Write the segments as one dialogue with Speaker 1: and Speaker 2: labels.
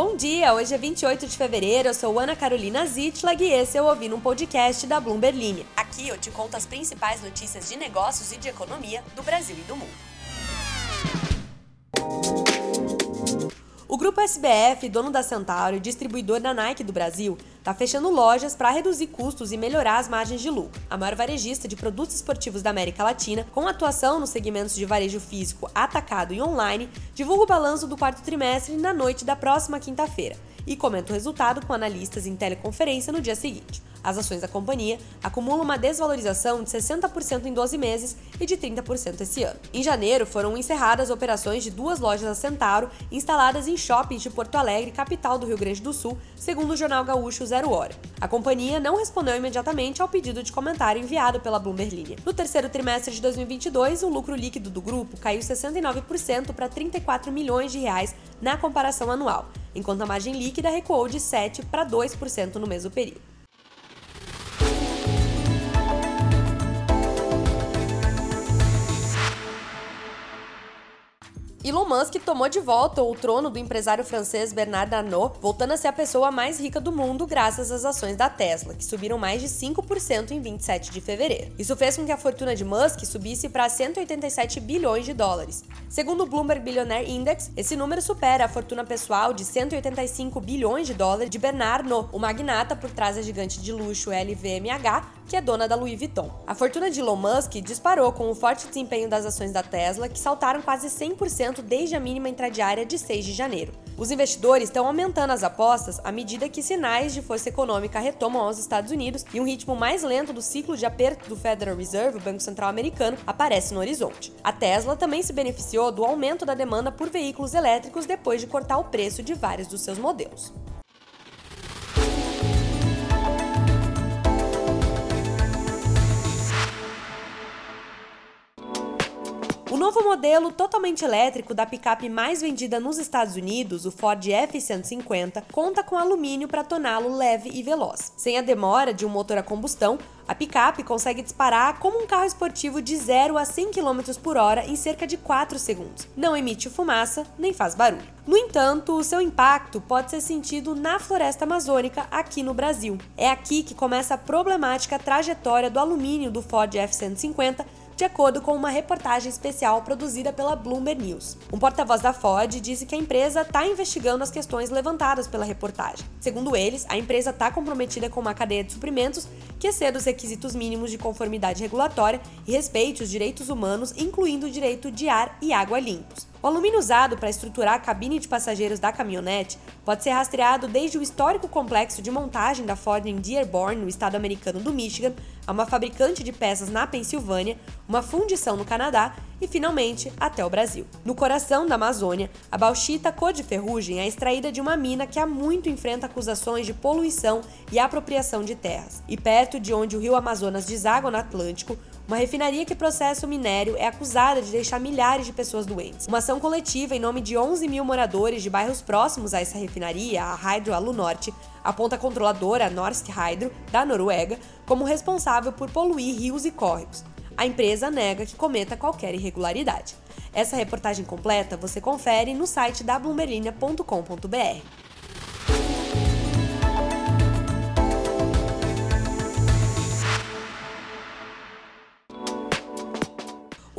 Speaker 1: Bom dia, hoje é 28 de fevereiro, eu sou Ana Carolina Zitlag e esse é o Ouvindo um Podcast da Bloomberg Linha. Aqui eu te conto as principais notícias de negócios e de economia do Brasil e do mundo. O grupo SBF, dono da Centauro e distribuidor da Nike do Brasil, está fechando lojas para reduzir custos e melhorar as margens de lucro. A maior varejista de produtos esportivos da América Latina, com atuação nos segmentos de varejo físico, atacado e online, divulga o balanço do quarto trimestre na noite da próxima quinta-feira e comenta o resultado com analistas em teleconferência no dia seguinte. As ações da companhia acumulam uma desvalorização de 60% em 12 meses e de 30% esse ano. Em janeiro, foram encerradas operações de duas lojas da Centauro instaladas em shoppings de Porto Alegre, capital do Rio Grande do Sul, segundo o jornal gaúcho Zero Hora. A companhia não respondeu imediatamente ao pedido de comentário enviado pela Bloomberg Linha. No terceiro trimestre de 2022, o lucro líquido do grupo caiu 69% para 34 milhões de reais na comparação anual, enquanto a margem líquida recuou de 7 para 2% no mesmo período. Elon Musk tomou de volta o trono do empresário francês Bernard Arnault, voltando a ser a pessoa mais rica do mundo graças às ações da Tesla, que subiram mais de 5% em 27 de fevereiro. Isso fez com que a fortuna de Musk subisse para 187 bilhões de dólares. Segundo o Bloomberg Billionaire Index, esse número supera a fortuna pessoal de 185 bilhões de dólares de Bernard Arnault, o magnata por trás da gigante de luxo LVMH, que é dona da Louis Vuitton. A fortuna de Elon Musk disparou com o forte desempenho das ações da Tesla, que saltaram quase 100% desde a mínima intradiária de 6 de janeiro. Os investidores estão aumentando as apostas à medida que sinais de força econômica retomam aos Estados Unidos e um ritmo mais lento do ciclo de aperto do Federal Reserve, o Banco Central Americano, aparece no horizonte. A Tesla também se beneficiou do aumento da demanda por veículos elétricos depois de cortar o preço de vários dos seus modelos. Novo modelo totalmente elétrico da picape mais vendida nos Estados Unidos, o Ford F-150, conta com alumínio para torná-lo leve e veloz. Sem a demora de um motor a combustão, a picape consegue disparar como um carro esportivo de 0 a 100 km por hora em cerca de 4 segundos. Não emite fumaça nem faz barulho. No entanto, o seu impacto pode ser sentido na floresta amazônica aqui no Brasil. É aqui que começa a problemática trajetória do alumínio do Ford F-150 de acordo com uma reportagem especial produzida pela Bloomberg News. Um porta-voz da Ford disse que a empresa está investigando as questões levantadas pela reportagem. Segundo eles, a empresa está comprometida com uma cadeia de suprimentos que exceda os requisitos mínimos de conformidade regulatória e respeite os direitos humanos, incluindo o direito de ar e água limpos. O alumínio usado para estruturar a cabine de passageiros da caminhonete pode ser rastreado desde o histórico complexo de montagem da Ford em Dearborn, no estado americano do Michigan, a uma fabricante de peças na Pensilvânia, uma fundição no Canadá e, finalmente, até o Brasil. No coração da Amazônia, a bauxita cor de ferrugem é extraída de uma mina que há muito enfrenta acusações de poluição e apropriação de terras. E perto de onde o rio Amazonas deságua no Atlântico, uma refinaria que processa o minério é acusada de deixar milhares de pessoas doentes. Uma ação coletiva em nome de 11 mil moradores de bairros próximos a essa refinaria, a Hydro Alu Norte, aponta a controladora Norsk Hydro, da Noruega, como responsável por poluir rios e córregos. A empresa nega que cometa qualquer irregularidade. Essa reportagem completa você confere no site da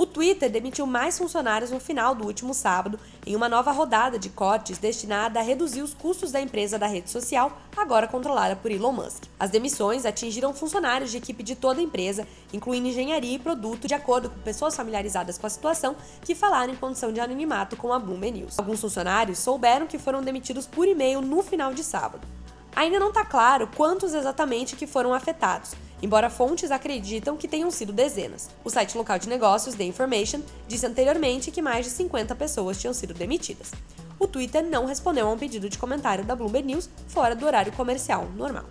Speaker 1: Twitter demitiu mais funcionários no final do último sábado, em uma nova rodada de cortes destinada a reduzir os custos da empresa da rede social, agora controlada por Elon Musk. As demissões atingiram funcionários de equipe de toda a empresa, incluindo engenharia e produto, de acordo com pessoas familiarizadas com a situação que falaram em condição de anonimato com a Bloomberg News. Alguns funcionários souberam que foram demitidos por e-mail no final de sábado. Ainda não está claro quantos exatamente que foram afetados, embora fontes acreditam que tenham sido dezenas. O site local de negócios, The Information, disse anteriormente que mais de 50 pessoas tinham sido demitidas. O Twitter não respondeu a um pedido de comentário da Bloomberg News fora do horário comercial normal.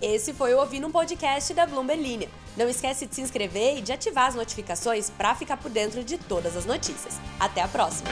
Speaker 1: Esse foi o Ouvindo um Podcast da Bloomberg Linha. Não esquece de se inscrever e de ativar as notificações para ficar por dentro de todas as notícias. Até a próxima!